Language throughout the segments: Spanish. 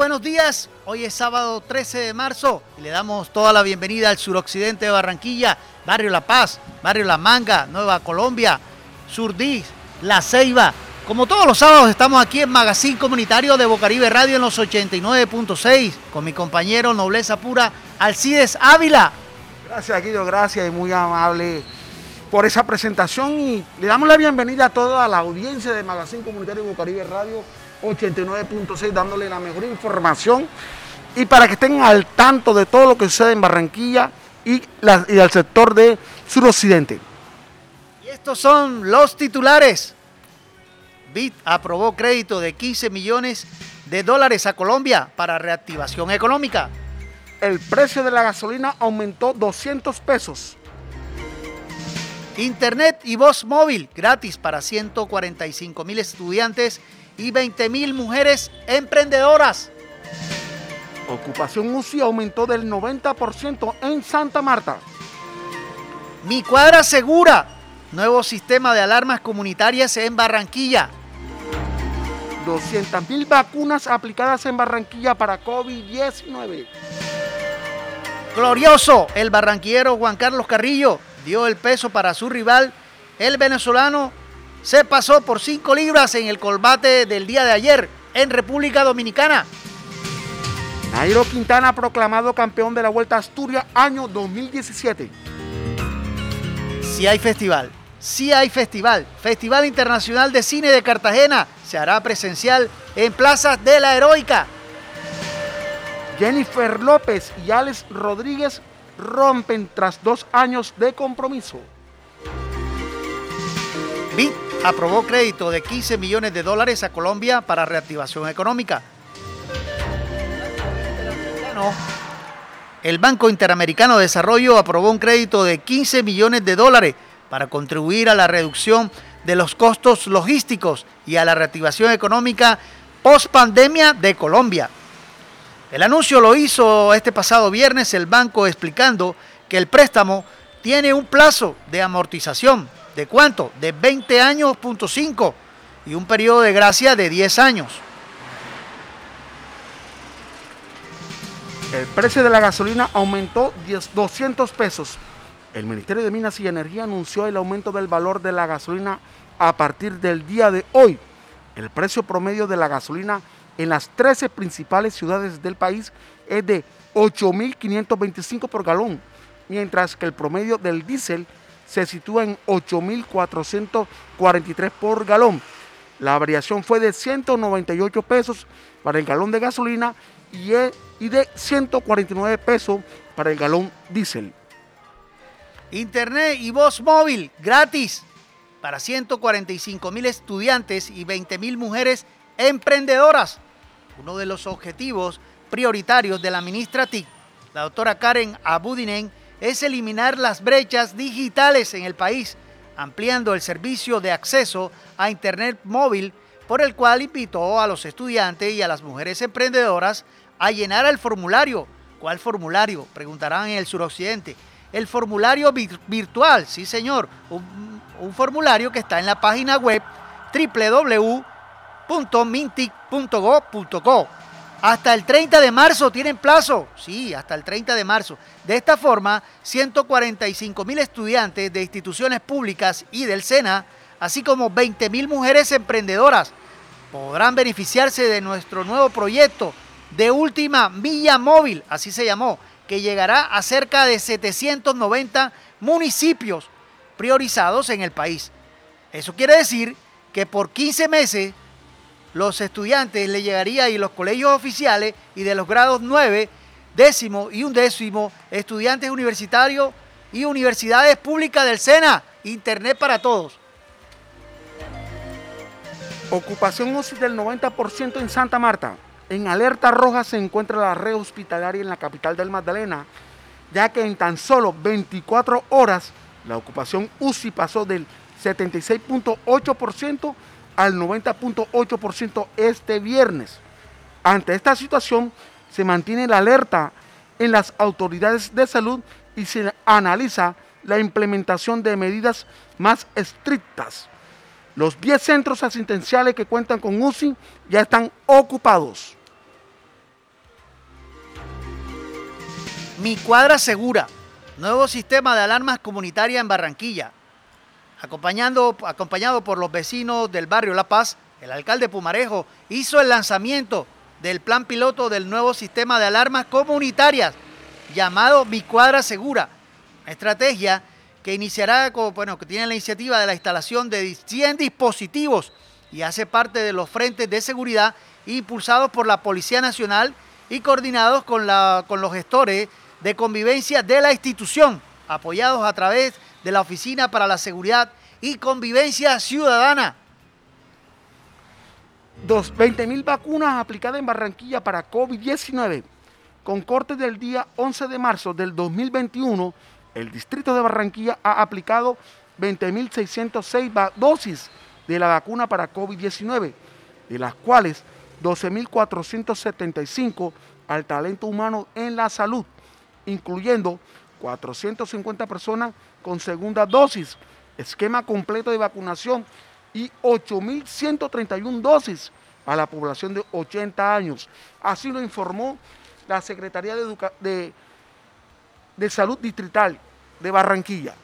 buenos días. Hoy es sábado 13 de marzo y le damos toda la bienvenida al suroccidente de Barranquilla, Barrio La Paz, Barrio La Manga, Nueva Colombia, Surdís, La Ceiba. Como todos los sábados estamos aquí en Magazine Comunitario de Bocaribe Radio en los 89.6 con mi compañero Nobleza Pura Alcides Ávila. Gracias Guido, gracias y muy amable por esa presentación y le damos la bienvenida a toda la audiencia de Magazine Comunitario de Bocaribe Radio 89.6 dándole la mejor información y para que estén al tanto de todo lo que sucede en Barranquilla y, la, y al sector de suroccidente. Y estos son los titulares. BIT aprobó crédito de 15 millones de dólares a Colombia para reactivación económica. El precio de la gasolina aumentó 200 pesos. Internet y voz móvil gratis para 145 mil estudiantes y 20 mil mujeres emprendedoras. Ocupación UCI aumentó del 90% en Santa Marta. Mi cuadra segura. Nuevo sistema de alarmas comunitarias en Barranquilla. 200 mil vacunas aplicadas en Barranquilla para COVID-19. Glorioso, el barranquillero Juan Carlos Carrillo dio el peso para su rival, el venezolano se pasó por 5 libras en el combate del día de ayer en República Dominicana. Nairo Quintana proclamado campeón de la Vuelta a Asturias año 2017. Si hay festival, si hay festival. Festival Internacional de Cine de Cartagena se hará presencial en plazas de la Heroica. Jennifer López y Alex Rodríguez rompen tras dos años de compromiso. BIT aprobó crédito de 15 millones de dólares a Colombia para reactivación económica. El Banco Interamericano de Desarrollo aprobó un crédito de 15 millones de dólares para contribuir a la reducción de los costos logísticos y a la reactivación económica post pandemia de Colombia. El anuncio lo hizo este pasado viernes el banco explicando que el préstamo tiene un plazo de amortización ¿De cuánto? De 20 años, punto 5, y un periodo de gracia de 10 años. El precio de la gasolina aumentó 200 pesos. El Ministerio de Minas y Energía anunció el aumento del valor de la gasolina a partir del día de hoy. El precio promedio de la gasolina en las 13 principales ciudades del país es de 8.525 por galón, mientras que el promedio del diésel se sitúa en 8.443 por galón. La variación fue de 198 pesos para el galón de gasolina y e, de 149 pesos para el galón diésel. Internet y voz móvil gratis para 145 mil estudiantes y 20 mil mujeres emprendedoras. Uno de los objetivos prioritarios de la ministra TIC, la doctora Karen Abudinen, es eliminar las brechas digitales en el país, ampliando el servicio de acceso a Internet móvil, por el cual invitó a los estudiantes y a las mujeres emprendedoras a llenar el formulario. ¿Cuál formulario? Preguntarán en el suroccidente. El formulario virtual, sí señor, un, formulario que está en la página web www.mintic.gov.co hasta el 30 de marzo tienen plazo. Sí, hasta el 30 de marzo. De esta forma, 145 mil estudiantes de instituciones públicas y del SENA, así como 20 mil mujeres emprendedoras, podrán beneficiarse de nuestro nuevo proyecto de última milla móvil, así se llamó, que llegará a cerca de 790 municipios priorizados en el país. Eso quiere decir que por 15 meses los estudiantes le llegaría y los colegios oficiales y de los grados 9, décimo y undécimo, estudiantes universitarios y universidades públicas del SENA, Internet para todos. Ocupación UCI del 90% en Santa Marta. En alerta roja se encuentra la red hospitalaria en la capital del Magdalena, ya que en tan solo 24 horas la ocupación UCI pasó del 76.8% al 90.8% este viernes. Ante esta situación se mantiene la alerta en las autoridades de salud y se analiza la implementación de medidas más estrictas. Los 10 centros asistenciales que cuentan con UCI ya están ocupados. Mi cuadra segura, nuevo sistema de alarmas comunitaria en Barranquilla. Acompañando, acompañado por los vecinos del barrio La Paz, el alcalde Pumarejo hizo el lanzamiento del plan piloto del nuevo sistema de alarmas comunitarias llamado Mi Cuadra Segura, estrategia que iniciará, bueno, que tiene la iniciativa de la instalación de 100 dispositivos y hace parte de los frentes de seguridad impulsados por la Policía Nacional y coordinados con, la, con los gestores de convivencia de la institución, apoyados a través de la Oficina para la Seguridad y Convivencia Ciudadana. 20.000 vacunas aplicadas en Barranquilla para COVID-19. Con corte del día 11 de marzo del 2021, el distrito de Barranquilla ha aplicado 20.606 dosis de la vacuna para COVID-19, de las cuales 12.475 al talento humano en la salud, incluyendo 450 personas con segunda dosis, esquema completo de vacunación y 8.131 dosis a la población de 80 años. Así lo informó la Secretaría de, de, de Salud Distrital de Barranquilla.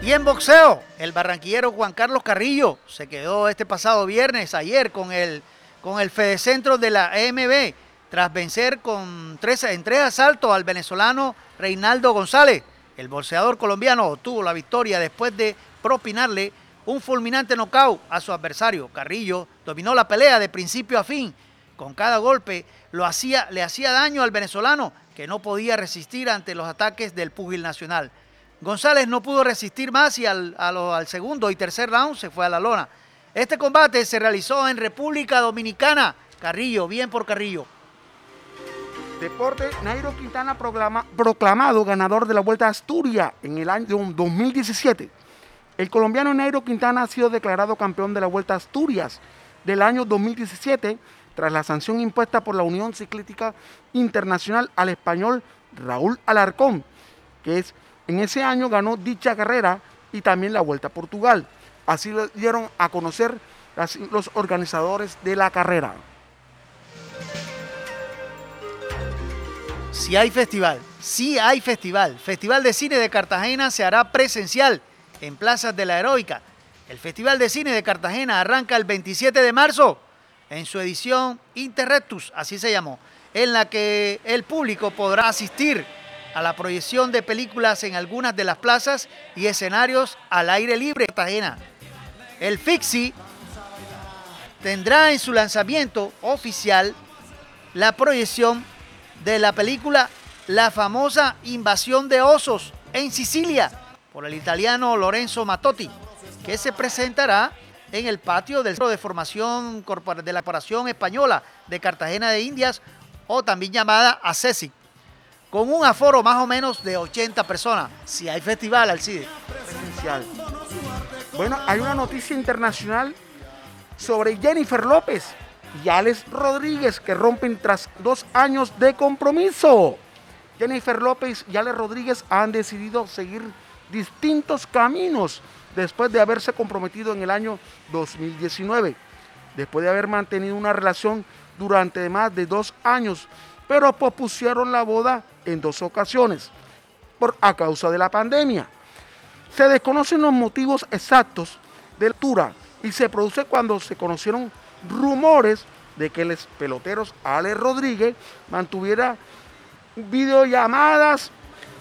Y en boxeo, el barranquillero Juan Carlos Carrillo se quedó este pasado viernes, ayer, con el, con el Fedecentro de la EMB, tras vencer con tres, en tres asaltos al venezolano Reinaldo González. El boxeador colombiano obtuvo la victoria después de propinarle un fulminante knockout a su adversario. Carrillo dominó la pelea de principio a fin. Con cada golpe lo hacía, le hacía daño al venezolano, que no podía resistir ante los ataques del púgil nacional. González no pudo resistir más y al, segundo y tercer round se fue a la lona. Este combate se realizó en República Dominicana. Carrillo, bien por Carrillo. Deporte, Nairo Quintana proclamado ganador de la Vuelta a Asturias en el año 2017. El colombiano Nairo Quintana ha sido declarado campeón de la Vuelta a Asturias del año 2017 tras la sanción impuesta por la Unión Ciclística Internacional al español Raúl Alarcón, que es en ese año ganó dicha carrera y también la Vuelta a Portugal. Así lo dieron a conocer los organizadores de la carrera. Si hay festival, si hay festival. Festival de Cine de Cartagena se hará presencial en plazas de la Heroica. El Festival de Cine de Cartagena arranca el 27 de marzo en su edición Interrectus, así se llamó, en la que el público podrá asistir a la proyección de películas en algunas de las plazas y escenarios al aire libre de Cartagena. El Fixi tendrá en su lanzamiento oficial la proyección de la película La famosa invasión de osos en Sicilia por el italiano Lorenzo Matotti, que se presentará en el patio del Centro de Formación de la Corporación Española de Cartagena de Indias o también llamada ACESI con un aforo más o menos de 80 personas, si hay festival al CIDE. Bueno, hay una noticia internacional sobre Jennifer López y Alex Rodríguez que rompen tras dos años de compromiso. Jennifer López y Alex Rodríguez han decidido seguir distintos caminos después de haberse comprometido en el año 2019, después de haber mantenido una relación durante más de dos años pero pospusieron la boda en dos ocasiones por, a causa de la pandemia. Se desconocen los motivos exactos de altura y se produce cuando se conocieron rumores de que los peloteros Ale Rodríguez mantuviera videollamadas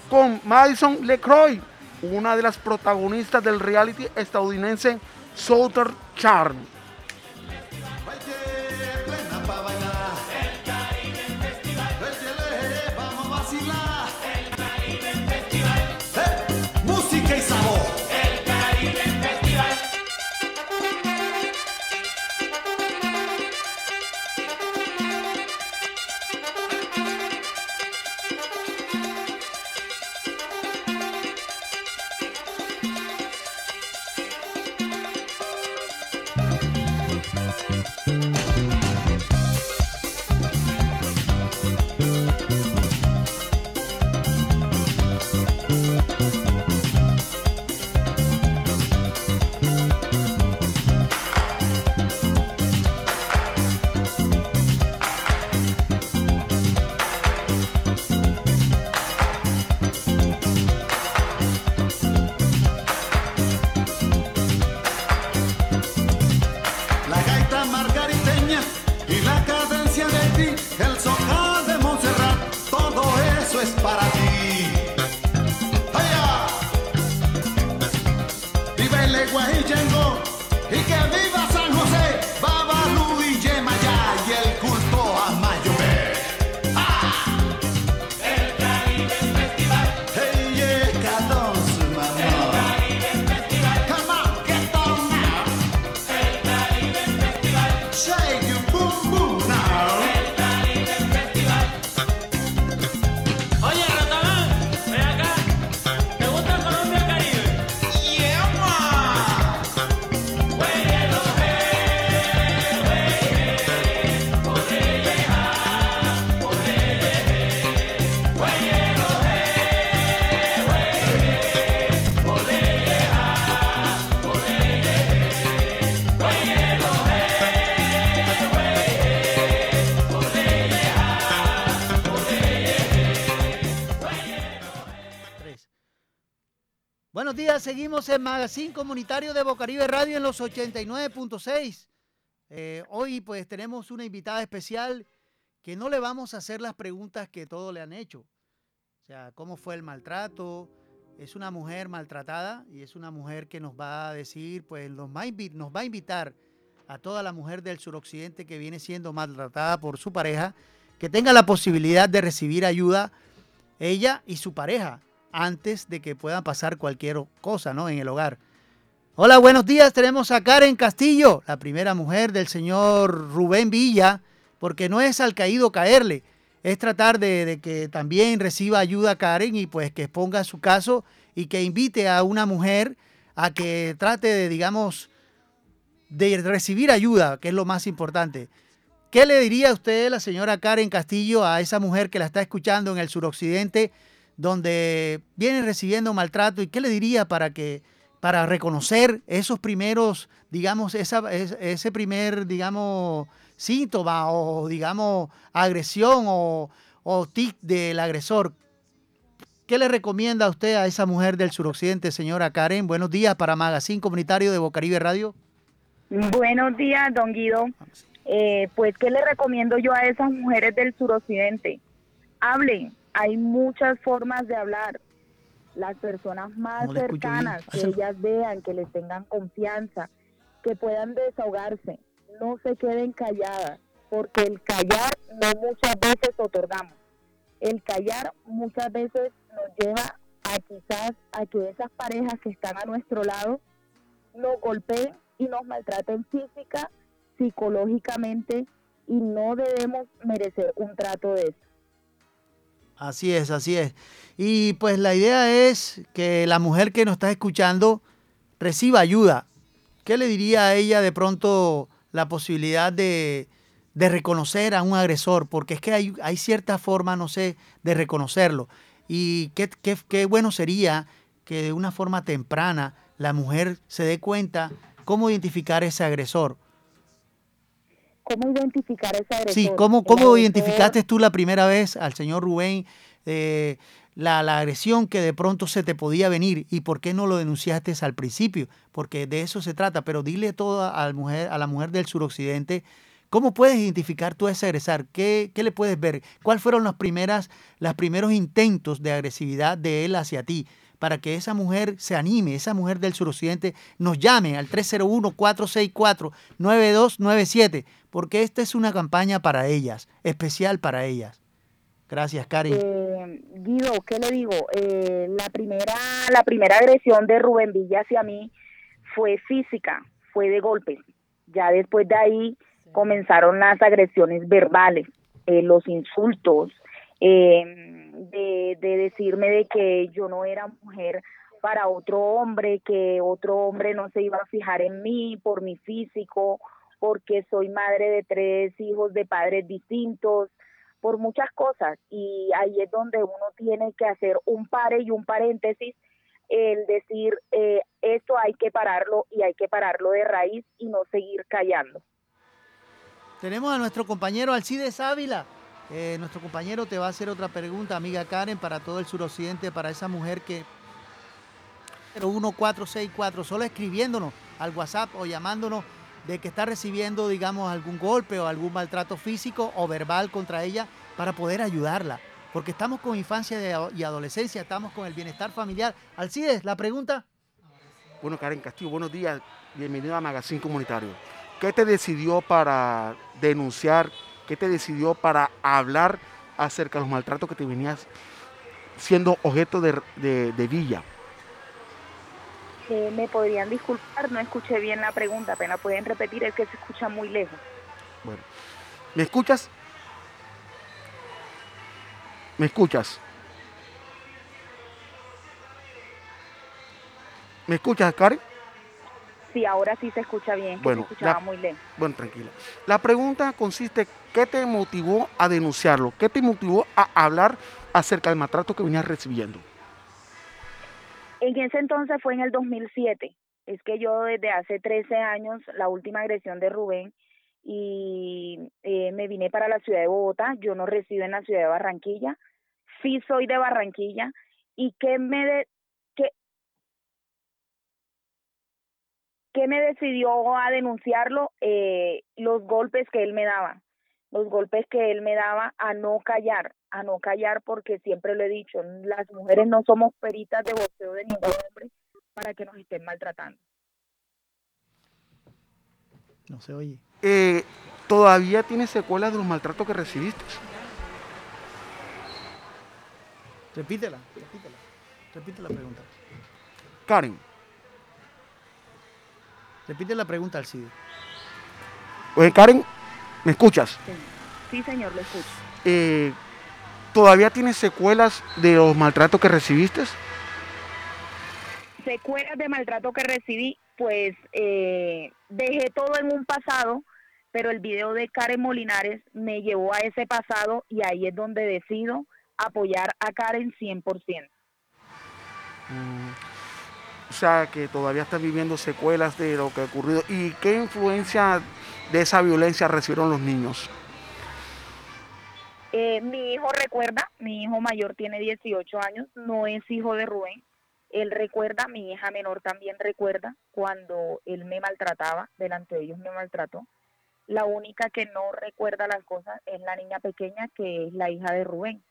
con Madison LeCroy, una de las protagonistas del reality estadounidense Southern Charm. Seguimos en Magazine Comunitario de Bocaribe Radio en los 89.6. Eh, hoy pues tenemos una invitada especial que no le vamos a hacer las preguntas que todos le han hecho. O sea, cómo fue el maltrato. Es una mujer maltratada y es una mujer que nos va a decir, pues nos va a, nos va a invitar a toda la mujer del suroccidente que viene siendo maltratada por su pareja, que tenga la posibilidad de recibir ayuda ella y su pareja antes de que pueda pasar cualquier cosa ¿no? en el hogar. Hola, buenos días. Tenemos a Karen Castillo, la primera mujer del señor Rubén Villa, porque no es al caído caerle, es tratar de, que también reciba ayuda Karen y pues que exponga su caso y que invite a una mujer a que trate de, digamos, de recibir ayuda, que es lo más importante. ¿Qué le diría usted, la señora Karen Castillo, a esa mujer que la está escuchando en el suroccidente, donde viene recibiendo maltrato? ¿Y qué le diría para que para reconocer esos primeros, digamos, esa, ese primer, digamos, síntoma o, digamos, agresión o, o tic del agresor? ¿Qué le recomienda a usted a esa mujer del suroccidente, señora Karen? Buenos días para Magazine Comunitario de Bocaribe Radio. Buenos días, don Guido. Eh, pues, ¿qué le recomiendo yo a esas mujeres del suroccidente? Hablen, hay muchas formas de hablar. Las personas más cercanas, que ellas vean, que les tengan confianza, que puedan desahogarse, no se queden calladas, porque el callar no muchas veces otorgamos. El callar muchas veces nos lleva a quizás a que esas parejas que están a nuestro lado nos golpeen y nos maltraten física psicológicamente y no debemos merecer un trato de eso. Así es, así es. Y pues la idea es que la mujer que nos está escuchando reciba ayuda. ¿Qué le diría a ella de pronto la posibilidad de, reconocer a un agresor? Porque es que hay, hay, cierta forma, no sé, de reconocerlo. Y qué, qué, qué bueno sería que de una forma temprana la mujer se dé cuenta cómo identificar ese agresor cómo identificar esa agresor. Sí, ¿cómo, cómo identificaste tú la primera vez al señor Rubén eh, la, la, agresión que de pronto se te podía venir y por qué no lo denunciaste al principio? Porque de eso se trata, pero dile todo a la mujer, a la mujer del suroccidente. ¿Cómo puedes identificar tú a ese agresor? ¿Qué, ¿Qué, le puedes ver? ¿Cuáles fueron las primeras, los primeros intentos de agresividad de él hacia ti? Para que esa mujer se anime, esa mujer del suroccidente nos llame al 301-464-9297, porque esta es una campaña para ellas, especial para ellas. Gracias, Cari. Eh, Guido, ¿qué le digo? Eh, la, primera, la primera agresión de Rubén Villa hacia mí fue física, fue de golpe. Ya después de ahí comenzaron las agresiones verbales, eh, los insultos, eh, de, de decirme de que yo no era mujer para otro hombre, que otro hombre no se iba a fijar en mí por mi físico, porque soy madre de tres hijos de padres distintos, por muchas cosas. Y ahí es donde uno tiene que hacer un pare y un paréntesis, el decir, eh, esto hay que pararlo y hay que pararlo de raíz y no seguir callando. Tenemos a nuestro compañero Alcides Ávila. Eh, nuestro compañero te va a hacer otra pregunta, amiga Karen, para todo el suroccidente, para esa mujer que 1464, solo escribiéndonos al WhatsApp o llamándonos de que está recibiendo, digamos, algún golpe o algún maltrato físico o verbal contra ella para poder ayudarla. Porque estamos con infancia y adolescencia, estamos con el bienestar familiar. Alcides, la pregunta. Bueno, Karen Castillo, buenos días. Bienvenido a Magazine Comunitario. ¿Qué te decidió para denunciar ¿Qué te decidió para hablar acerca de los maltratos que te venías siendo objeto de, Villa? Eh, me podrían disculpar, no escuché bien la pregunta, apenas pueden repetir, es que se escucha muy lejos. Bueno, ¿me escuchas? ¿Me escuchas? ¿Me escuchas, Karen? Sí, ahora sí se escucha bien, que bueno, se escuchaba muy lento. Bueno, tranquila. La pregunta consiste, ¿qué te motivó a denunciarlo? ¿Qué te motivó a hablar acerca del maltrato que venías recibiendo? En ese entonces fue en el 2007. Es que yo desde hace 13 años, la última agresión de Rubén, y eh, me vine para la ciudad de Bogotá. Yo no resido en la ciudad de Barranquilla. Sí soy de Barranquilla. ¿Y qué me, de, ¿qué me decidió a denunciarlo? Eh, los golpes que él me daba, los golpes que él me daba a no callar, a no callar porque siempre lo he dicho, las mujeres no somos peritas de boxeo de ningún hombre para que nos estén maltratando. No se oye. Eh, ¿Todavía tienes secuelas de los maltratos que recibiste? Repítela, repítela. Repite la pregunta. Karen. Repite la pregunta, Alcide. Oye, Karen, ¿me escuchas? Sí, señor, lo escucho. Eh, ¿Todavía tienes secuelas de los maltratos que recibiste? Secuelas de maltrato que recibí, pues eh, dejé todo en un pasado, pero el video de Karen Molinares me llevó a ese pasado y ahí es donde decido apoyar a Karen 100%. Mm, o sea, que todavía estás viviendo secuelas de lo que ha ocurrido. ¿Y qué influencia de esa violencia recibieron los niños? Eh, mi hijo recuerda, mi hijo mayor tiene 18 años, no es hijo de Rubén. Él recuerda, mi hija menor también recuerda cuando él me maltrataba, delante de ellos me maltrató. La única que no recuerda las cosas es la niña pequeña, que es la hija de Rubén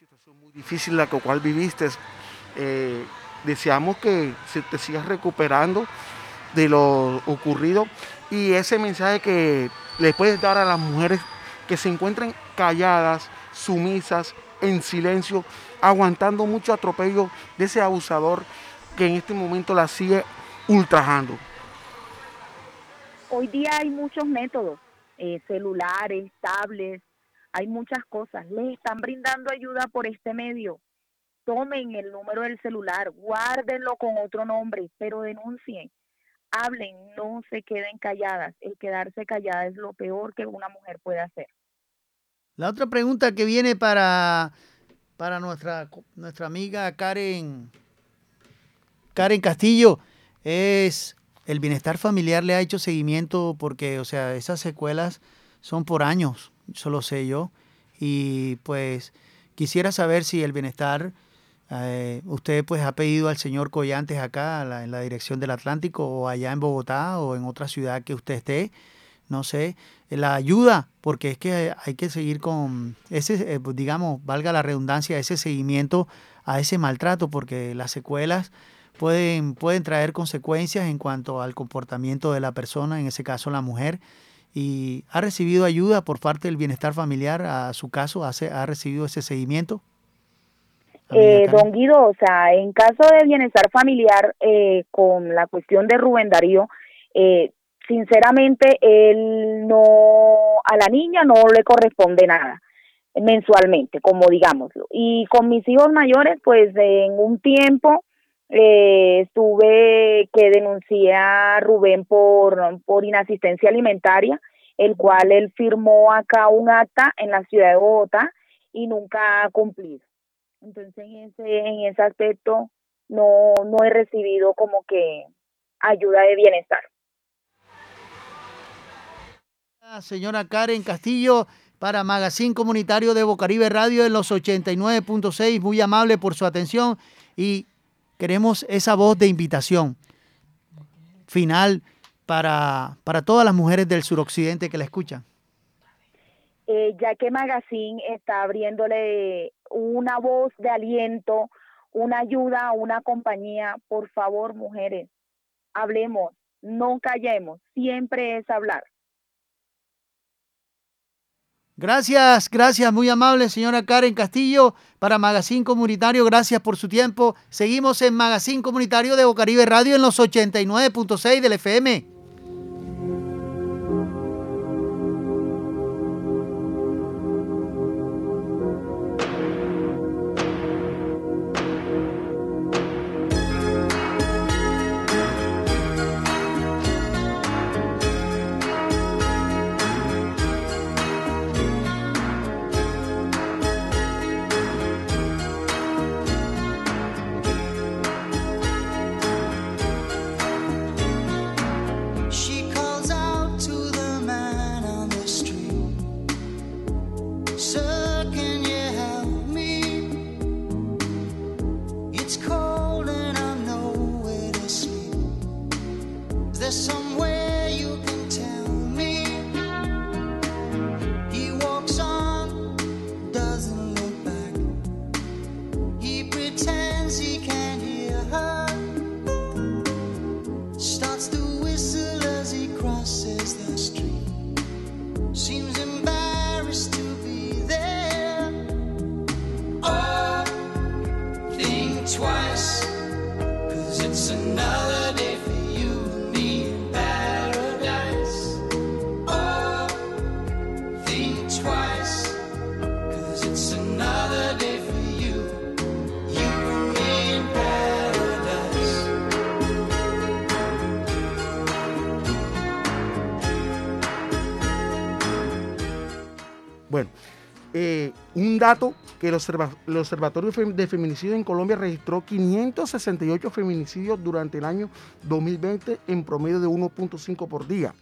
situación muy difícil la cual viviste. Eh, deseamos que te sigas recuperando de lo ocurrido y ese mensaje que le puedes dar a las mujeres que se encuentren calladas, sumisas, en silencio, aguantando mucho atropello de ese abusador que en este momento la sigue ultrajando. Hoy día hay muchos métodos, eh, celulares, tablets, hay muchas cosas. Les están brindando ayuda por este medio. Tomen el número del celular, guárdenlo con otro nombre, pero denuncien. Hablen, no se queden calladas. El quedarse callada es lo peor que una mujer puede hacer. La otra pregunta que viene para, para nuestra, nuestra amiga Karen, Karen Castillo es, ¿el bienestar familiar le ha hecho seguimiento? Porque, o sea, esas secuelas son por años solo sé yo. Y pues quisiera saber si el bienestar, eh, usted pues ha pedido al señor Collantes acá en la dirección del Atlántico o allá en Bogotá o en otra ciudad que usted esté, no sé, la ayuda, porque es que hay que seguir con ese, eh, digamos, valga la redundancia, ese seguimiento a ese maltrato, porque las secuelas pueden, pueden traer consecuencias en cuanto al comportamiento de la persona, en ese caso la mujer, y ha recibido ayuda por parte del bienestar familiar a su caso, ha, recibido ese seguimiento. Eh, don Guido, o sea, en caso de bienestar familiar eh, con la cuestión de Rubén Darío, eh, sinceramente él no, a la niña no le corresponde nada mensualmente, como digámoslo. Y con mis hijos mayores, pues en un tiempo eh, estuve que denuncié a Rubén por, por inasistencia alimentaria, el cual él firmó acá un acta en la ciudad de Bogotá y nunca ha cumplido. Entonces en ese, en ese aspecto no, no he recibido como que ayuda de bienestar. Señora Karen Castillo, para Magazine Comunitario de Bocaribe Radio en los 89.6, muy amable por su atención y Queremos esa voz de invitación final para, para todas las mujeres del suroccidente que la escuchan. Eh, ya que Magazine está abriéndole una voz de aliento, una ayuda, una compañía, por favor, mujeres, hablemos, no callemos, siempre es hablar. Gracias, gracias, muy amable señora Karen Castillo para Magazine Comunitario, gracias por su tiempo. Seguimos en Magazine Comunitario de Bocaribe Radio en los 89.6 del FM. Dato que el, Observatorio de Feminicidio en Colombia registró 568 feminicidios durante el año 2020 en promedio de 1.5 por día.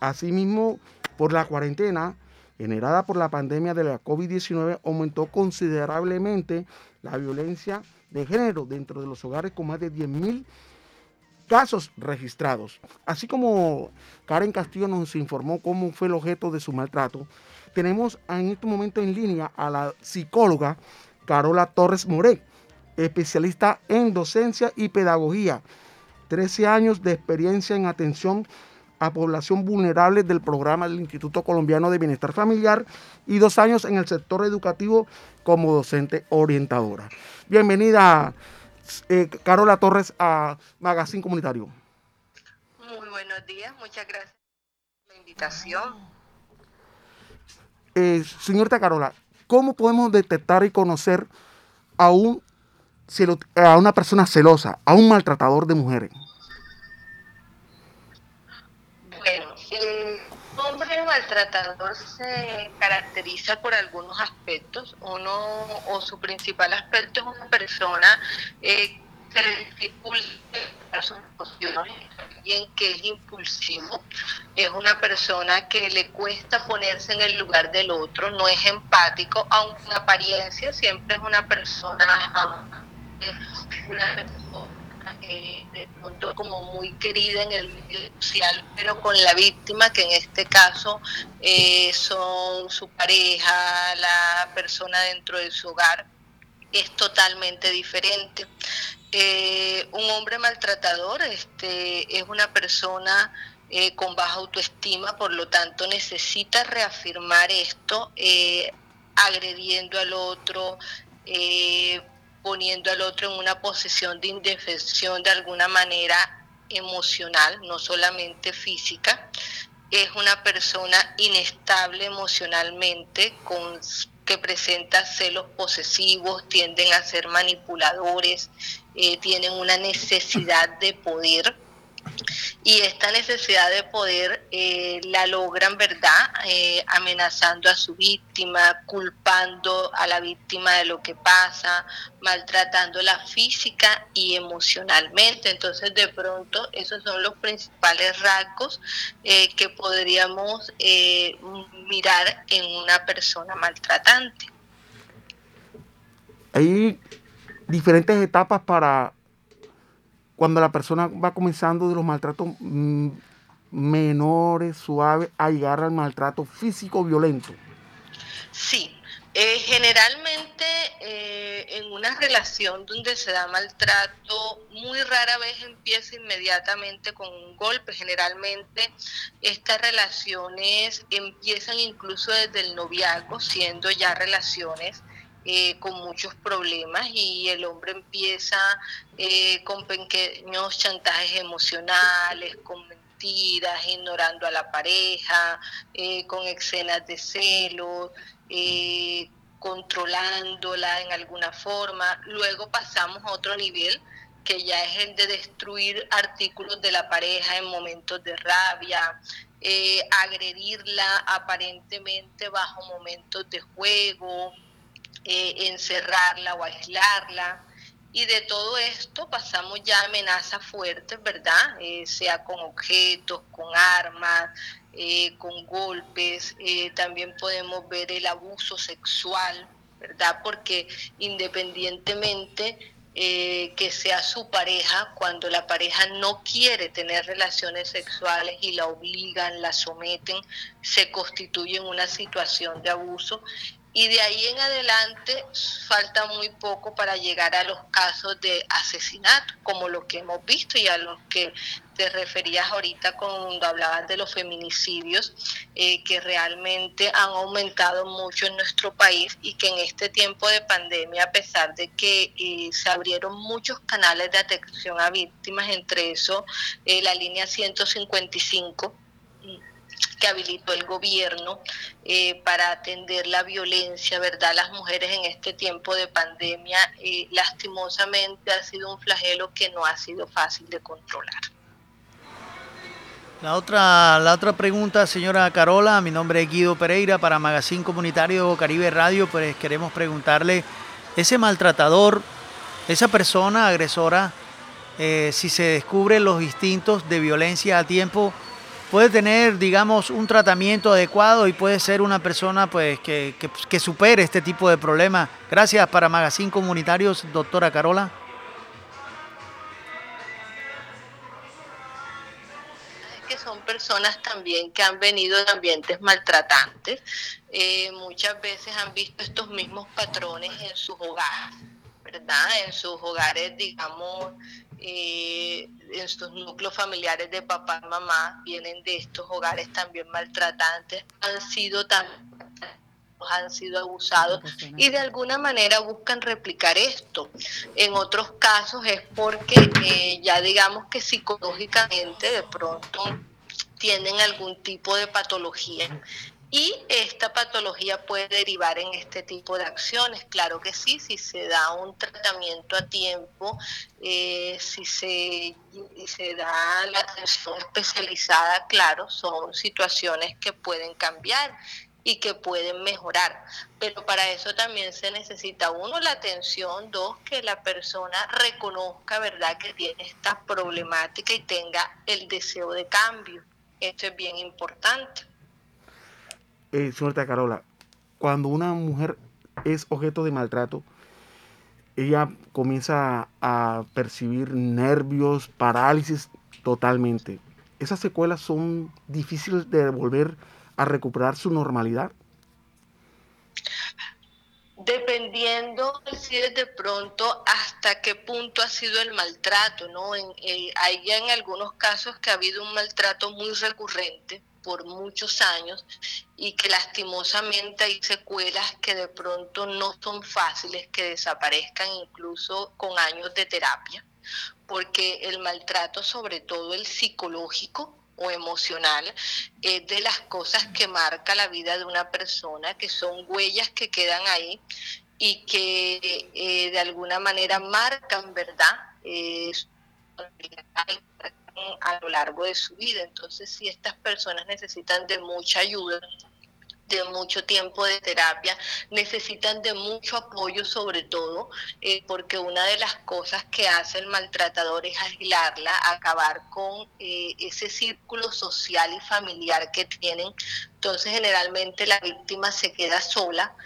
Asimismo, por la cuarentena generada por la pandemia de la COVID-19 aumentó considerablemente la violencia de género dentro de los hogares con más de 10.000 casos registrados. Así como Karen Castillo nos informó cómo fue el objeto de su maltrato, tenemos en este momento en línea a la psicóloga Carola Torres Moré, especialista en docencia y pedagogía. 13 años de experiencia en atención a población vulnerable del programa del Instituto Colombiano de Bienestar Familiar y dos años en el sector educativo como docente orientadora. Bienvenida, eh, Carola Torres, a Magazine Comunitario. Muy buenos días, muchas gracias por la invitación. Eh, señorita Carola, ¿cómo podemos detectar y conocer a, un, a una persona celosa, a un maltratador de mujeres? Bueno, el hombre maltratador se caracteriza por algunos aspectos. Uno, o su principal aspecto es una persona eh, que dificulta sus emociones alguien que es impulsivo, es una persona que le cuesta ponerse en el lugar del otro, no es empático, aunque en apariencia siempre es una persona, una persona de pronto como muy querida en el medio social, pero con la víctima, que en este caso eh, son su pareja, la persona dentro de su hogar, es totalmente diferente. Eh, un hombre maltratador este, es una persona eh, con baja autoestima, por lo tanto necesita reafirmar esto, eh, agrediendo al otro, poniendo al otro en una posición de indefensión de alguna manera emocional, no solamente física. Es una persona inestable emocionalmente, que presenta celos posesivos, tienden a ser manipuladores, eh, tienen una necesidad de poder y esta necesidad de poder eh, la logran, ¿verdad? Eh, amenazando a su víctima, culpando a la víctima de lo que pasa, maltratándola física y emocionalmente. Entonces, de pronto, esos son los principales rasgos que podríamos mirar en una persona maltratante. Hay diferentes etapas para cuando la persona va comenzando de los maltratos mm, menores, suaves, a llegar al maltrato físico violento. Sí, eh, generalmente eh, en una relación donde se da maltrato, muy rara vez empieza inmediatamente con un golpe. Generalmente estas relaciones empiezan incluso desde el noviazgo, siendo ya relaciones eh, con muchos problemas y el hombre empieza eh, con pequeños chantajes emocionales, con mentiras, ignorando a la pareja, eh, con escenas de celos, controlándola en alguna forma. Luego pasamos a otro nivel que ya es el de destruir artículos de la pareja en momentos de rabia, agredirla aparentemente bajo momentos de juego, eh, encerrarla o aislarla. Y de todo esto pasamos ya a amenazas fuertes, ¿verdad? Eh, sea con objetos, con armas, eh, con golpes. también podemos ver el abuso sexual, ¿verdad? Porque independientemente que sea su pareja cuando la pareja no quiere tener relaciones sexuales y la obligan, la someten, se constituye en una situación de abuso y de ahí en adelante falta muy poco para llegar a los casos de asesinato, como lo que hemos visto y a los que te referías ahorita cuando hablabas de los feminicidios, eh, que realmente han aumentado mucho en nuestro país y que en este tiempo de pandemia, a pesar de que eh, se abrieron muchos canales de atención a víctimas, entre eso eh, la línea 155, que habilitó el gobierno eh, para atender la violencia, ¿verdad? Las mujeres en este tiempo de pandemia, eh, lastimosamente ha sido un flagelo que no ha sido fácil de controlar. La otra, la otra pregunta, señora Carola, mi nombre es Guido Pereira para Magazine Comunitario Caribe Radio, pues queremos preguntarle, ese maltratador, esa persona agresora, eh, si se descubren los instintos de violencia a tiempo, puede tener, digamos, un tratamiento adecuado y puede ser una persona pues, que, que, supere este tipo de problemas. Gracias para Magazine Comunitarios, doctora Carola. que son personas también que han venido de ambientes maltratantes, eh, muchas veces han visto estos mismos patrones en sus hogares, ¿verdad? En sus hogares, digamos, eh, en sus núcleos familiares de papá y mamá vienen de estos hogares también maltratantes, han sido tan han sido abusados y de alguna manera buscan replicar esto. En otros casos es porque eh, ya digamos que psicológicamente de pronto tienen algún tipo de patología y esta patología puede derivar en este tipo de acciones, claro que sí, si se da un tratamiento a tiempo, eh, si se, se da la atención especializada, claro, son situaciones que pueden cambiar y que pueden mejorar. Pero para eso también se necesita, uno, la atención, dos, que la persona reconozca, ¿verdad?, que tiene esta problemática y tenga el deseo de cambio. Esto es bien importante eh, Carola, cuando una mujer es objeto de maltrato, ella comienza a percibir nervios, parálisis totalmente. ¿Esas secuelas son difíciles de volver a recuperar su normalidad? Dependiendo si de pronto hasta qué punto ha sido el maltrato, ¿no? En, eh, hay en algunos casos que ha habido un maltrato muy recurrente, por muchos años y que lastimosamente hay secuelas que de pronto no son fáciles que desaparezcan incluso con años de terapia, porque el maltrato, sobre todo el psicológico, o emocional es de las cosas que marca la vida de una persona, que son huellas que quedan ahí y que eh, de alguna manera marcan, ¿verdad? Eh, a lo largo de su vida. Entonces, si estas personas necesitan de mucha ayuda, de mucho tiempo de terapia, necesitan de mucho apoyo sobre todo, eh, porque una de las cosas que hace el maltratador es aislarla, acabar con eh, ese círculo social y familiar que tienen. Entonces generalmente la víctima se queda sola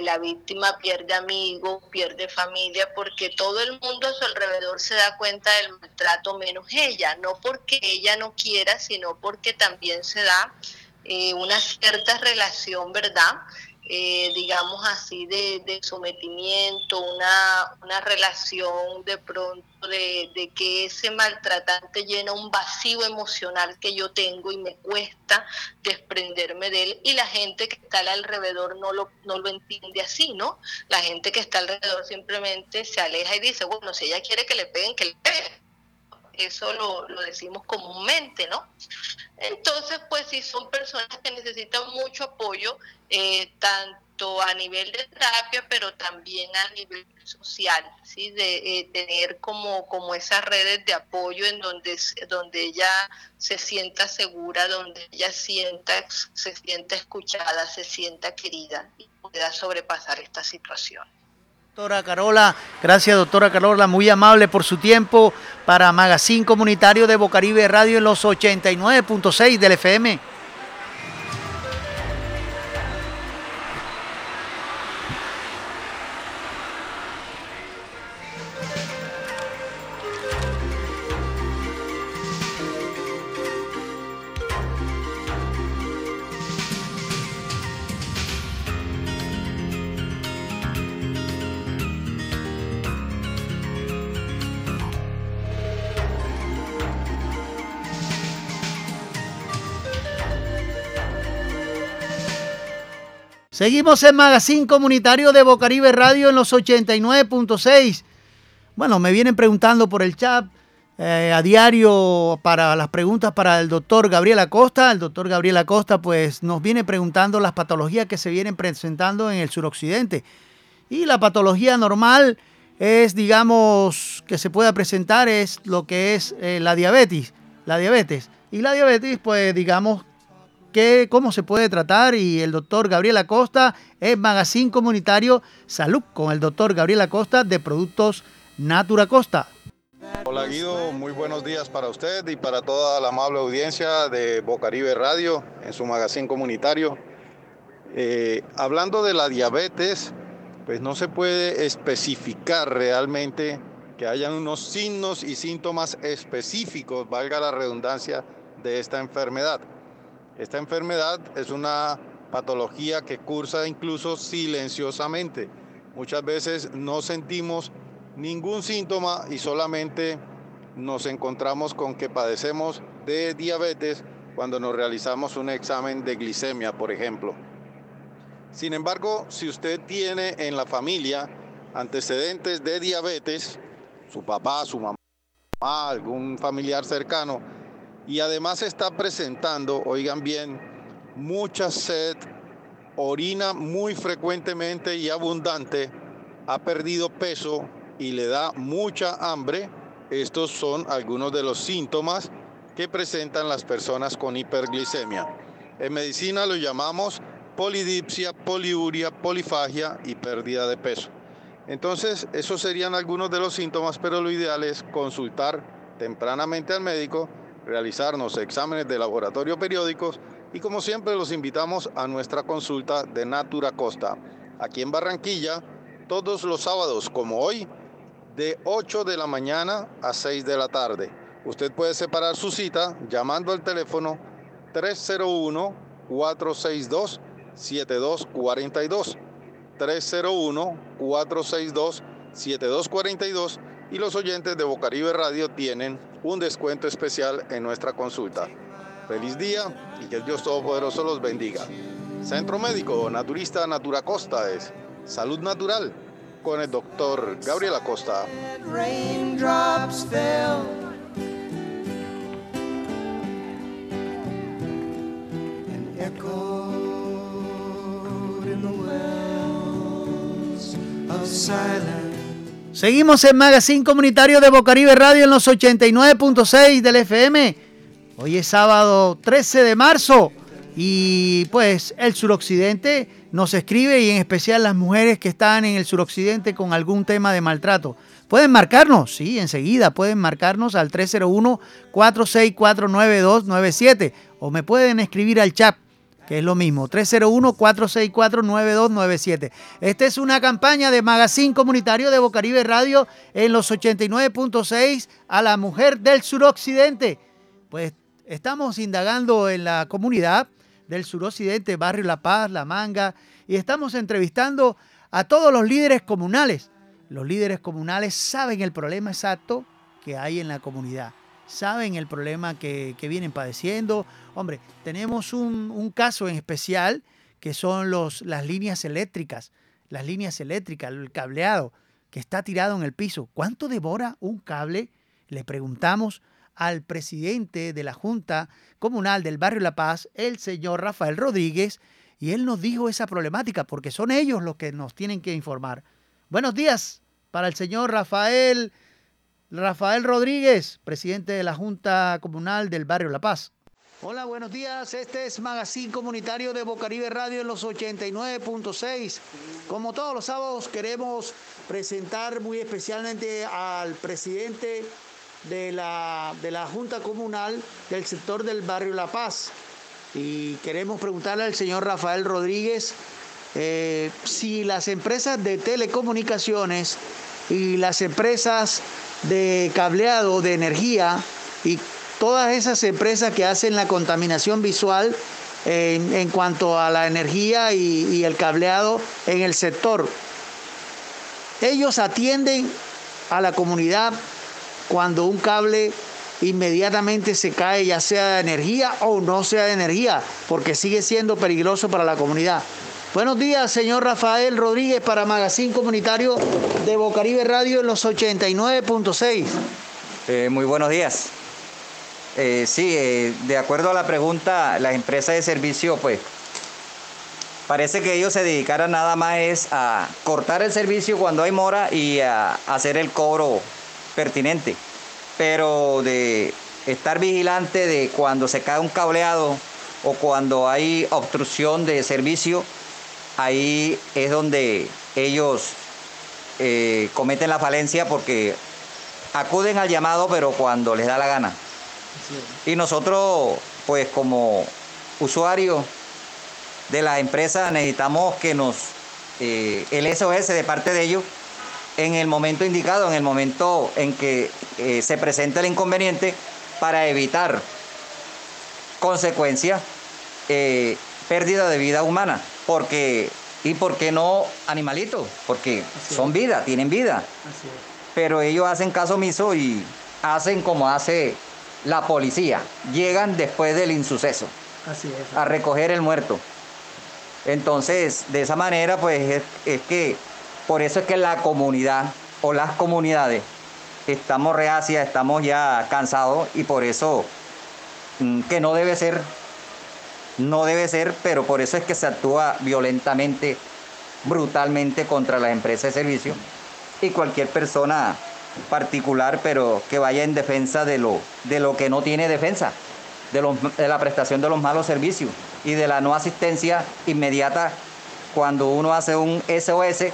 la víctima pierde amigos, pierde familia, porque todo el mundo a su alrededor se da cuenta del maltrato menos ella, no porque ella no quiera, sino porque también se da eh, una cierta relación, ¿verdad? Eh, digamos así, de, sometimiento, una, una, relación de pronto de, de, que ese maltratante llena un vacío emocional que yo tengo y me cuesta desprenderme de él y la gente que está alrededor no lo, no lo entiende así, ¿no? La gente que está alrededor simplemente se aleja y dice, bueno, si ella quiere que le peguen, que le peguen eso lo, lo, decimos comúnmente, ¿no? Entonces, pues sí, son personas que necesitan mucho apoyo, eh, tanto a nivel de terapia, pero también a nivel social, ¿sí? De eh, tener como, como esas redes de apoyo en donde, donde ella se sienta segura, donde ella sienta, se sienta escuchada, se sienta querida y pueda sobrepasar esta situación. Doctora Carola, gracias doctora Carola, muy amable por su tiempo para Magazine Comunitario de Bocaribe Radio en los 89.6 del FM. Seguimos en Magazine Comunitario de Bocaribe Radio en los 89.6. Bueno, me vienen preguntando por el chat eh, a diario para las preguntas para el doctor Gabriel Acosta. El doctor Gabriel Acosta pues nos viene preguntando las patologías que se vienen presentando en el suroccidente. Y la patología normal es, digamos, que se pueda presentar es lo que es eh, la diabetes. La diabetes. Y la diabetes, pues, digamos, que, cómo se puede tratar. Y el doctor Gabriel Acosta es Magazine Comunitario Salud con el doctor Gabriel Acosta de Productos Natura Costa. Hola Guido, muy buenos días para usted y para toda la amable audiencia de Bocaribe Radio en su magazine comunitario. Eh, hablando de la diabetes, pues no se puede especificar realmente que hayan unos signos y síntomas específicos, valga la redundancia, de esta enfermedad. Esta enfermedad es una patología que cursa incluso silenciosamente. Muchas veces no sentimos ningún síntoma y solamente nos encontramos con que padecemos de diabetes cuando nos realizamos un examen de glicemia, por ejemplo. Sin embargo, si usted tiene en la familia antecedentes de diabetes, su papá, su mamá, algún familiar cercano, y además está presentando, oigan bien, mucha sed, orina muy frecuentemente y abundante, ha perdido peso y le da mucha hambre, estos son algunos de los síntomas que presentan las personas con hiperglicemia. En medicina lo llamamos polidipsia, poliuria, polifagia y pérdida de peso. Entonces, esos serían algunos de los síntomas, pero lo ideal es consultar tempranamente al médico, realizarnos exámenes de laboratorio periódicos y como siempre los invitamos a nuestra consulta de Natura Costa, aquí en Barranquilla, todos los sábados como hoy, de 8 de la mañana a 6 de la tarde. Usted puede separar su cita llamando al teléfono 301 462 7242 301-462-7242 y los oyentes de Bocaribe Radio tienen un descuento especial en nuestra consulta. Feliz día y que el Dios Todopoderoso los bendiga. Centro Médico Naturista Natura Costa es Salud Natural con el doctor Gabriel Acosta. Seguimos en Magazine Comunitario de Bocaribe Radio en los 89.6 del FM. Hoy es sábado 13 de marzo y pues el suroccidente nos escribe y en especial las mujeres que están en el suroccidente con algún tema de maltrato. Pueden marcarnos, sí, enseguida pueden marcarnos al 301-4649297 o me pueden escribir al chat que es lo mismo, 301-464-9297. Esta es una campaña de Magazine Comunitario de Bocaribe Radio en los 89.6 a la mujer del suroccidente. Pues estamos indagando en la comunidad del suroccidente, Barrio La Paz, La Manga, y estamos entrevistando a todos los líderes comunales. Los líderes comunales saben el problema exacto que hay en la comunidad saben el problema que, vienen padeciendo. Hombre, tenemos un, caso en especial que son los, las líneas eléctricas, las líneas eléctricas, el cableado que está tirado en el piso. ¿Cuánto devora un cable? Le preguntamos al presidente de la Junta Comunal del Barrio La Paz, el señor Rafael Rodríguez, y él nos dijo esa problemática, porque son ellos los que nos tienen que informar. Buenos días para el señor Rafael Rafael Rodríguez, presidente de la Junta Comunal del Barrio La Paz. Hola, buenos días. Este es Magazine Comunitario de Bocaribe Radio en los 89.6. Como todos los sábados queremos presentar muy especialmente al presidente de la, de la Junta Comunal del sector del Barrio La Paz. Y queremos preguntarle al señor Rafael Rodríguez eh, si las empresas de telecomunicaciones y las empresas de cableado de energía y todas esas empresas que hacen la contaminación visual en, cuanto a la energía y, el cableado en el sector. Ellos atienden a la comunidad cuando un cable inmediatamente se cae, ya sea de energía o no sea de energía, porque sigue siendo peligroso para la comunidad. Buenos días, señor Rafael Rodríguez para Magazine Comunitario de Bocaribe Radio en los 89.6. Eh, muy buenos días. Eh, sí, eh, de acuerdo a la pregunta, las empresas de servicio, pues, parece que ellos se dedicaran nada más es a cortar el servicio cuando hay mora y a hacer el cobro pertinente. Pero de estar vigilante de cuando se cae un cableado o cuando hay obstrucción de servicio, ahí es donde ellos eh, cometen la falencia porque acuden al llamado, pero cuando les da la gana. Y nosotros, pues como usuarios de la empresa, necesitamos que nos, eh, el SOS de parte de ellos, en el momento indicado, en el momento en que eh, se presenta el inconveniente, para evitar consecuencias, pérdida de vida humana. Porque, ¿y por qué no animalitos? Porque son vida, tienen vida. Pero ellos hacen caso omiso y hacen como hace la policía. Llegan después del insuceso a recoger el muerto. Entonces, de esa manera, pues es, que, por eso es que la comunidad o las comunidades estamos reacias, estamos ya cansados y por eso mm, que no debe ser no debe ser, pero por eso es que se actúa violentamente, brutalmente contra las empresas de servicio y cualquier persona particular, pero que vaya en defensa de lo, de lo que no tiene defensa, de, de la prestación de los malos servicios y de la no asistencia inmediata cuando uno hace un SOS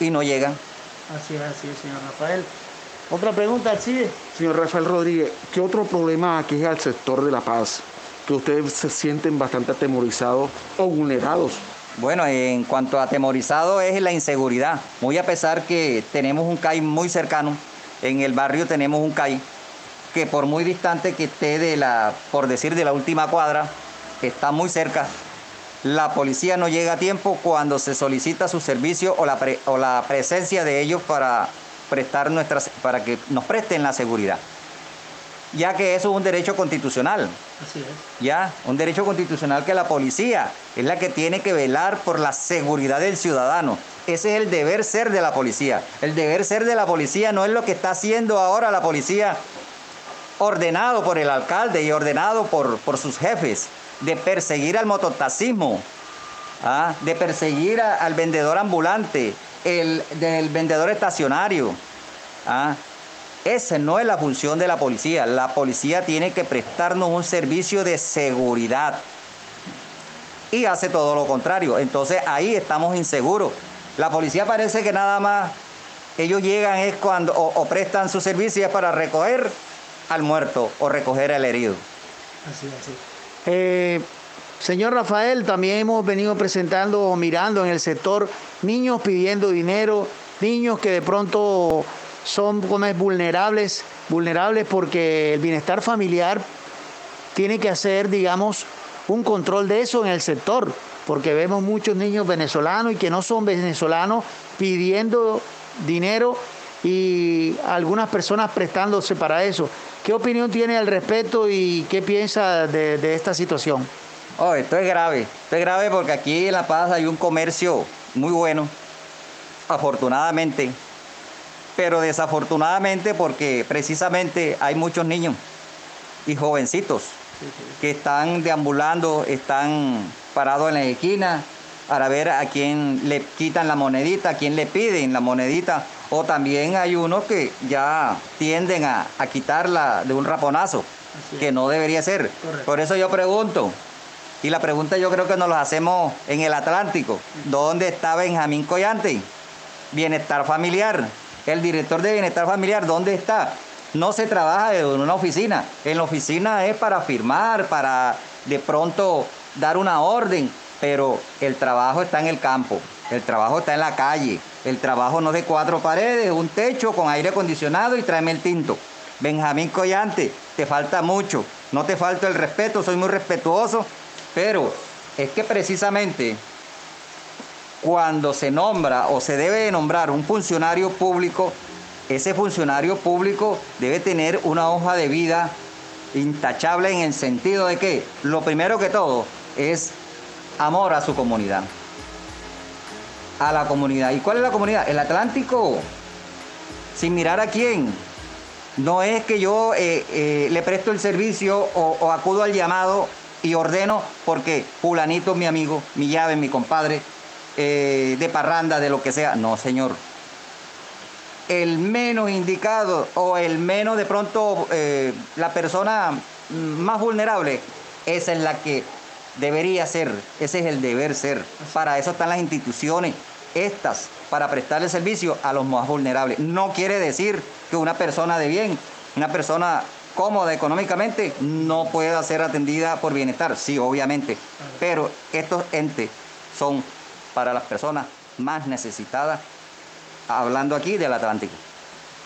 y no llegan. Así es, así es, señor Rafael. Otra pregunta, sí. Señor Rafael Rodríguez, ¿qué otro problema aquí es al sector de La Paz? Que ustedes se sienten bastante atemorizados o vulnerados? Bueno, en cuanto a atemorizado es la inseguridad. Muy a pesar que tenemos un CAI muy cercano, en el barrio tenemos un CAI que por muy distante que esté de la, por decir, de la última cuadra, está muy cerca. La policía no llega a tiempo cuando se solicita su servicio o la, o la presencia de ellos para prestar para que nos presten la seguridad ya que eso es un derecho constitucional. Así es. Ya, un derecho constitucional que la policía es la que tiene que velar por la seguridad del ciudadano. Ese es el deber ser de la policía. El deber ser de la policía no es lo que está haciendo ahora la policía ordenado por el alcalde y ordenado por, por sus jefes, de perseguir al mototaxismo, ¿ah? de perseguir al vendedor ambulante, el, del vendedor estacionario. ¿ah? Esa no es la función de la policía. La policía tiene que prestarnos un servicio de seguridad. Y hace todo lo contrario. Entonces ahí estamos inseguros. La policía parece que nada más ellos llegan es cuando o, prestan su servicio para recoger al muerto o recoger al herido. Así, así. Eh, señor Rafael, también hemos venido presentando o mirando en el sector niños pidiendo dinero, niños que de pronto son vulnerables, vulnerables porque el bienestar familiar tiene que hacer, digamos, un control de eso en el sector, porque vemos muchos niños venezolanos y que no son venezolanos pidiendo dinero y algunas personas prestándose para eso. ¿Qué opinión tiene al respecto y qué piensa de, esta situación? Oh, esto es grave, esto es grave porque aquí en La Paz hay un comercio muy bueno, afortunadamente, pero desafortunadamente porque precisamente hay muchos niños y jovencitos que están deambulando, están parados en la esquina para ver a quién le quitan la monedita, a quién le piden la monedita. O también hay unos que ya tienden a, quitarla de un raponazo, que no debería ser. Por eso yo pregunto, y la pregunta yo creo que nos la hacemos en el Atlántico, ¿dónde está Benjamín Collante? Bienestar familiar el director de bienestar familiar, ¿dónde está? No se trabaja en una oficina. En la oficina es para firmar, para de pronto dar una orden, pero el trabajo está en el campo, el trabajo está en la calle, el trabajo no de cuatro paredes, un techo con aire acondicionado y tráeme el tinto. Benjamín Collante, te falta mucho, no te falta el respeto, soy muy respetuoso, pero es que precisamente cuando se nombra o se debe nombrar un funcionario público, ese funcionario público debe tener una hoja de vida intachable en el sentido de que lo primero que todo es amor a su comunidad. a la comunidad. ¿Y cuál es la comunidad? El Atlántico. Sin mirar a quién. No es que yo eh, eh, le presto el servicio o, acudo al llamado y ordeno porque fulanito es mi amigo, mi llave, mi compadre, eh, de parranda, de lo que sea. No, señor. El menos indicado o el menos de pronto la persona más vulnerable, esa es la que debería ser, ese es el deber ser. Para eso están las instituciones, estas, para prestarle servicio a los más vulnerables. No quiere decir que una persona de bien, una persona cómoda económicamente, no pueda ser atendida por bienestar. Sí, obviamente. Pero estos entes son para las personas más necesitadas, hablando aquí del Atlántico.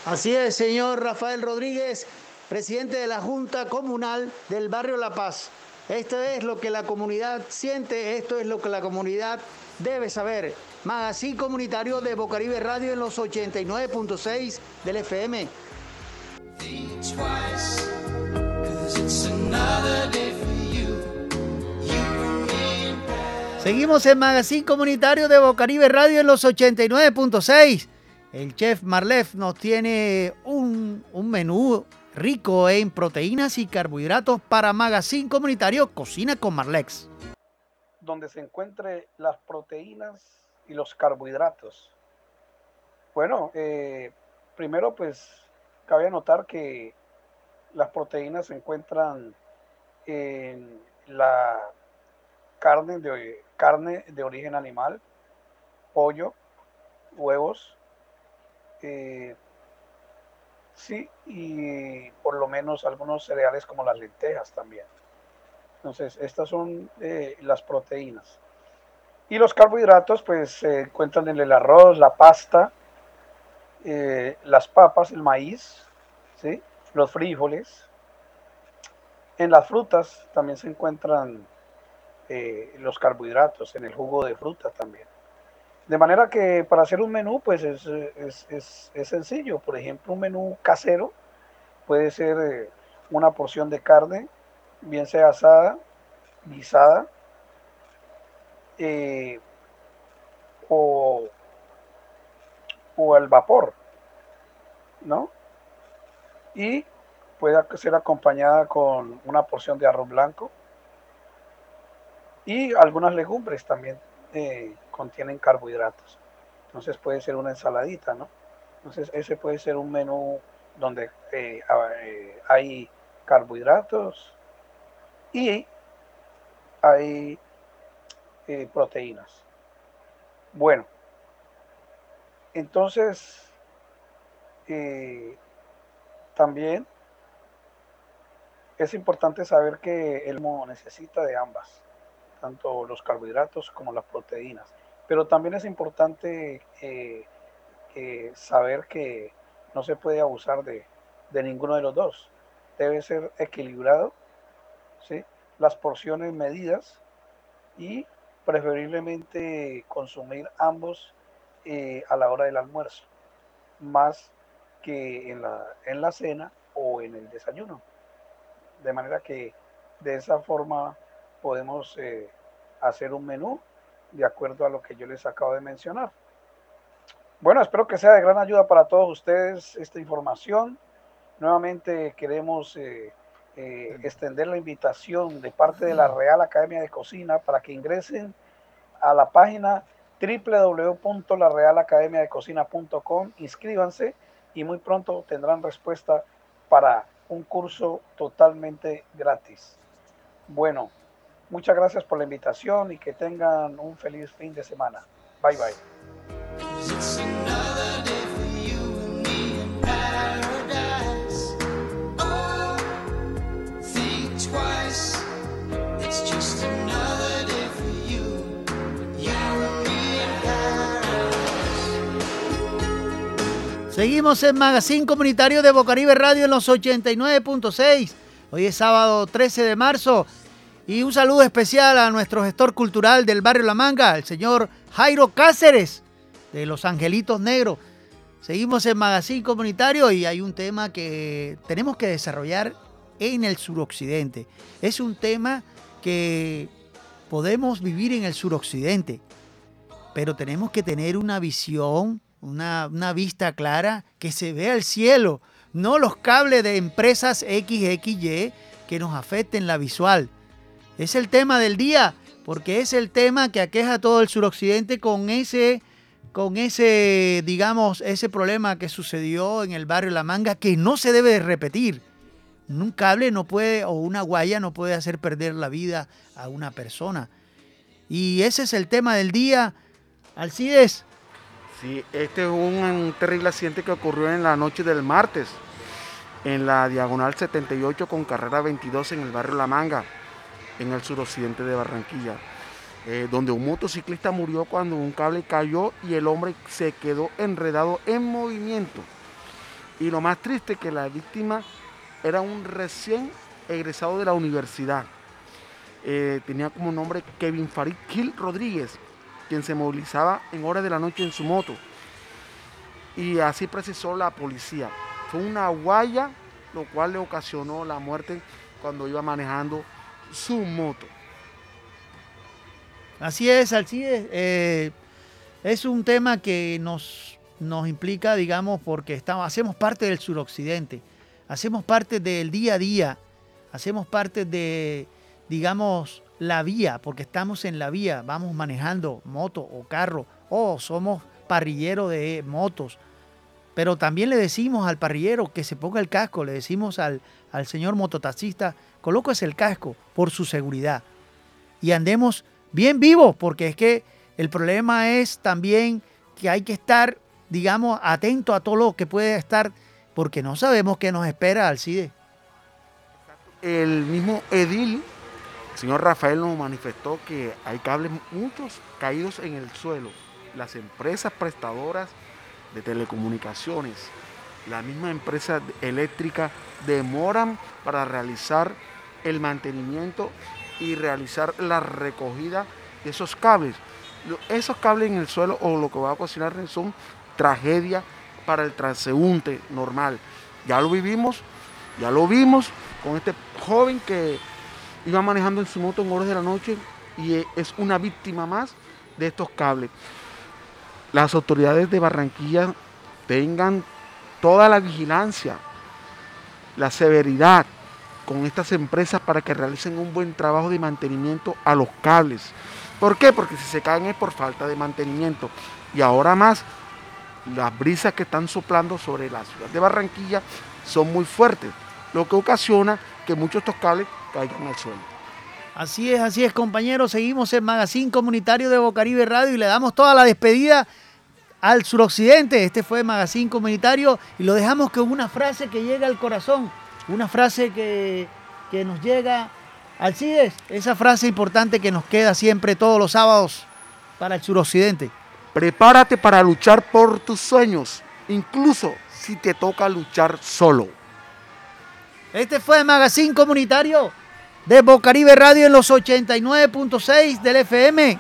Así es, señor Rafael Rodríguez, presidente de la Junta Comunal del Barrio La Paz. Esto es lo que la comunidad siente, esto es lo que la comunidad debe saber. Magazine comunitario de Bocaribe Radio en los 89.6 del FM. Seguimos en Magazine Comunitario de Bocaribe Radio en los 89.6. El chef Marlef nos tiene un, menú rico en proteínas y carbohidratos para Magazine Comunitario Cocina con Marlex. Donde se encuentren las proteínas y los carbohidratos. Bueno, eh, primero pues cabe notar que las proteínas se encuentran en la carne de, carne de origen animal, pollo, huevos, eh, Sí, y por lo menos algunos cereales como las lentejas también. Entonces, estas son eh, las proteínas. Y los carbohidratos, pues se encuentran en el arroz, la pasta, eh, las papas, el maíz, ¿sí? los frijoles. En las frutas también se encuentran eh, los carbohidratos, en el jugo de fruta también. De manera que para hacer un menú, pues es, sencillo. Por ejemplo, un menú casero puede ser eh, una porción de carne, bien sea asada, guisada, eh, o, o al vapor, ¿no? Y puede ser acompañada con una porción de arroz blanco y algunas legumbres también eh, contienen carbohidratos. Entonces puede ser una ensaladita, ¿no? Entonces ese puede ser un menú donde eh, eh, hay carbohidratos y hay proteínas. Bueno, entonces también es importante saber que el mono necesita de ambas tanto los carbohidratos como las proteínas. Pero también es importante eh, saber que no se puede abusar de, ninguno de los dos. Debe ser equilibrado, ¿sí? las porciones medidas y preferiblemente consumir ambos eh, a la hora del almuerzo, más que en la, en la cena o en el desayuno. De manera que de esa forma podemos eh, hacer un menú de acuerdo a lo que yo les acabo de mencionar. Bueno, espero que sea de gran ayuda para todos ustedes esta información. Nuevamente queremos eh, eh, extender la invitación de parte de la Real Academia de Cocina para que ingresen a la página www.larealacademiadecocina.com, inscríbanse y muy pronto tendrán respuesta para un curso totalmente gratis. Bueno, Muchas gracias por la invitación y que tengan un feliz fin de semana. Bye bye. Seguimos en Magazine Comunitario de Bocaribe Radio en los 89.6. Hoy es sábado 13 de marzo y un saludo especial a nuestro gestor cultural del barrio La Manga, el señor Jairo Cáceres, de Los Angelitos Negros. Seguimos en Magazine Comunitario y hay un tema que tenemos que desarrollar en el suroccidente. Es un tema que podemos vivir en el suroccidente. pero tenemos que tener una visión, una, una vista clara, que se vea el cielo, no los cables de empresas XXY que nos afecten la visual. Es el tema del día, porque es el tema que aqueja a todo el suroccidente con ese, con ese, digamos, ese problema que sucedió en el barrio La Manga, que no se debe de repetir. Un cable no puede, o una guaya no puede hacer perder la vida a una persona. Y ese es el tema del día. Alcides. Sí, este es un terrible accidente que ocurrió en la noche del martes, en la diagonal 78 con carrera 22 en el barrio La Manga, en el suroccidente de Barranquilla, eh, donde un motociclista murió cuando un cable cayó y el hombre se quedó enredado en movimiento. Y lo más triste es que la víctima era un recién egresado de la universidad. Eh, tenía como nombre Kevin Farid Gil Rodríguez, quien se movilizaba en horas de la noche en su moto. Y así precisó la policía. Fue una guaya, lo cual le ocasionó la muerte cuando iba manejando su moto. Así es, así es. Eh, es un tema que nos, nos implica, digamos, porque estamos, hacemos parte del suroccidente, hacemos parte del día a día, hacemos parte de, digamos, la vía, porque estamos en la vía, vamos manejando moto o carro, o somos parrillero de motos. Pero también le decimos al parrillero que se ponga el casco, le decimos al, al señor mototaxista, colóquese el casco por su seguridad. Y andemos bien vivos, porque es que el problema es también que hay que estar, digamos, atento a todo lo que puede estar, porque no sabemos qué nos espera Alcide. El mismo Edil el señor Rafael nos manifestó que hay cables muchos caídos en el suelo. Las empresas prestadoras de telecomunicaciones, la misma empresa eléctrica demoran para realizar el mantenimiento y realizar la recogida de esos cables. Esos cables en el suelo o lo que va a ocasionar son tragedia para el transeúnte normal. Ya lo vivimos, ya lo vimos con este joven que iba manejando en su moto en horas de la noche y es una víctima más de estos cables. Las autoridades de Barranquilla tengan toda la vigilancia, la severidad con estas empresas para que realicen un buen trabajo de mantenimiento a los cables. ¿Por qué? Porque si se caen es por falta de mantenimiento. Y ahora más, las brisas que están soplando sobre la ciudad de Barranquilla son muy fuertes, lo que ocasiona que muchos de estos cables caigan al suelo. Así es, así es, compañeros. Seguimos en Magazine Comunitario de Bocaribe Radio y le damos toda la despedida al suroccidente. Este fue Magazine Comunitario y lo dejamos con una frase que llega al corazón, una frase que, que nos llega al CIDES, esa frase importante que nos queda siempre todos los sábados para el suroccidente. Prepárate para luchar por tus sueños, incluso si te toca luchar solo. Este fue el Magazine Comunitario de Bocaribe Radio en los 89.6 del FM.